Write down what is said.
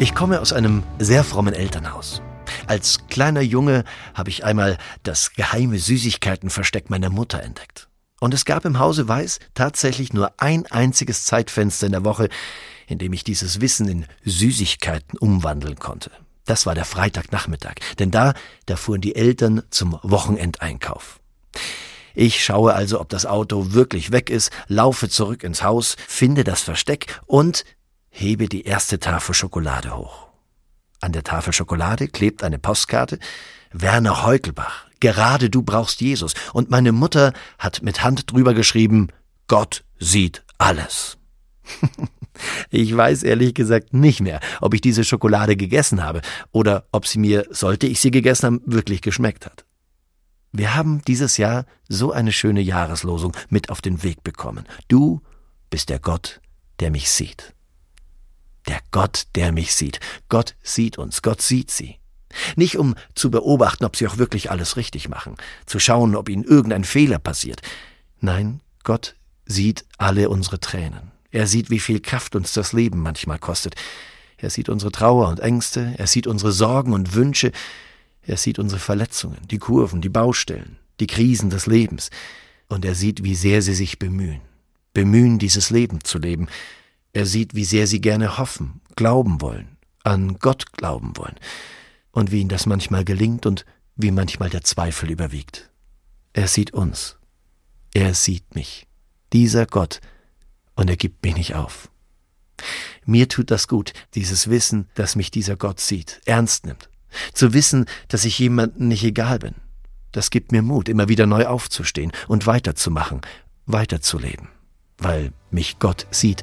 Ich komme aus einem sehr frommen Elternhaus. Als kleiner Junge habe ich einmal das geheime Süßigkeitenversteck meiner Mutter entdeckt. Und es gab im Hause Weiß tatsächlich nur ein einziges Zeitfenster in der Woche, in dem ich dieses Wissen in Süßigkeiten umwandeln konnte. Das war der Freitagnachmittag, denn da, da fuhren die Eltern zum Wochenendeinkauf. Ich schaue also, ob das Auto wirklich weg ist, laufe zurück ins Haus, finde das Versteck und hebe die erste Tafel Schokolade hoch. An der Tafel Schokolade klebt eine Postkarte Werner Heukelbach. Gerade du brauchst Jesus. Und meine Mutter hat mit Hand drüber geschrieben Gott sieht alles. ich weiß ehrlich gesagt nicht mehr, ob ich diese Schokolade gegessen habe oder ob sie mir, sollte ich sie gegessen haben, wirklich geschmeckt hat. Wir haben dieses Jahr so eine schöne Jahreslosung mit auf den Weg bekommen. Du bist der Gott, der mich sieht. Der Gott, der mich sieht. Gott sieht uns, Gott sieht sie. Nicht um zu beobachten, ob sie auch wirklich alles richtig machen, zu schauen, ob ihnen irgendein Fehler passiert. Nein, Gott sieht alle unsere Tränen. Er sieht, wie viel Kraft uns das Leben manchmal kostet. Er sieht unsere Trauer und Ängste, er sieht unsere Sorgen und Wünsche, er sieht unsere Verletzungen, die Kurven, die Baustellen, die Krisen des Lebens. Und er sieht, wie sehr sie sich bemühen. Bemühen, dieses Leben zu leben, er sieht, wie sehr sie gerne hoffen, glauben wollen, an Gott glauben wollen, und wie ihnen das manchmal gelingt und wie manchmal der Zweifel überwiegt. Er sieht uns. Er sieht mich. Dieser Gott. Und er gibt mich nicht auf. Mir tut das gut, dieses Wissen, dass mich dieser Gott sieht, ernst nimmt. Zu wissen, dass ich jemandem nicht egal bin. Das gibt mir Mut, immer wieder neu aufzustehen und weiterzumachen, weiterzuleben. Weil mich Gott sieht,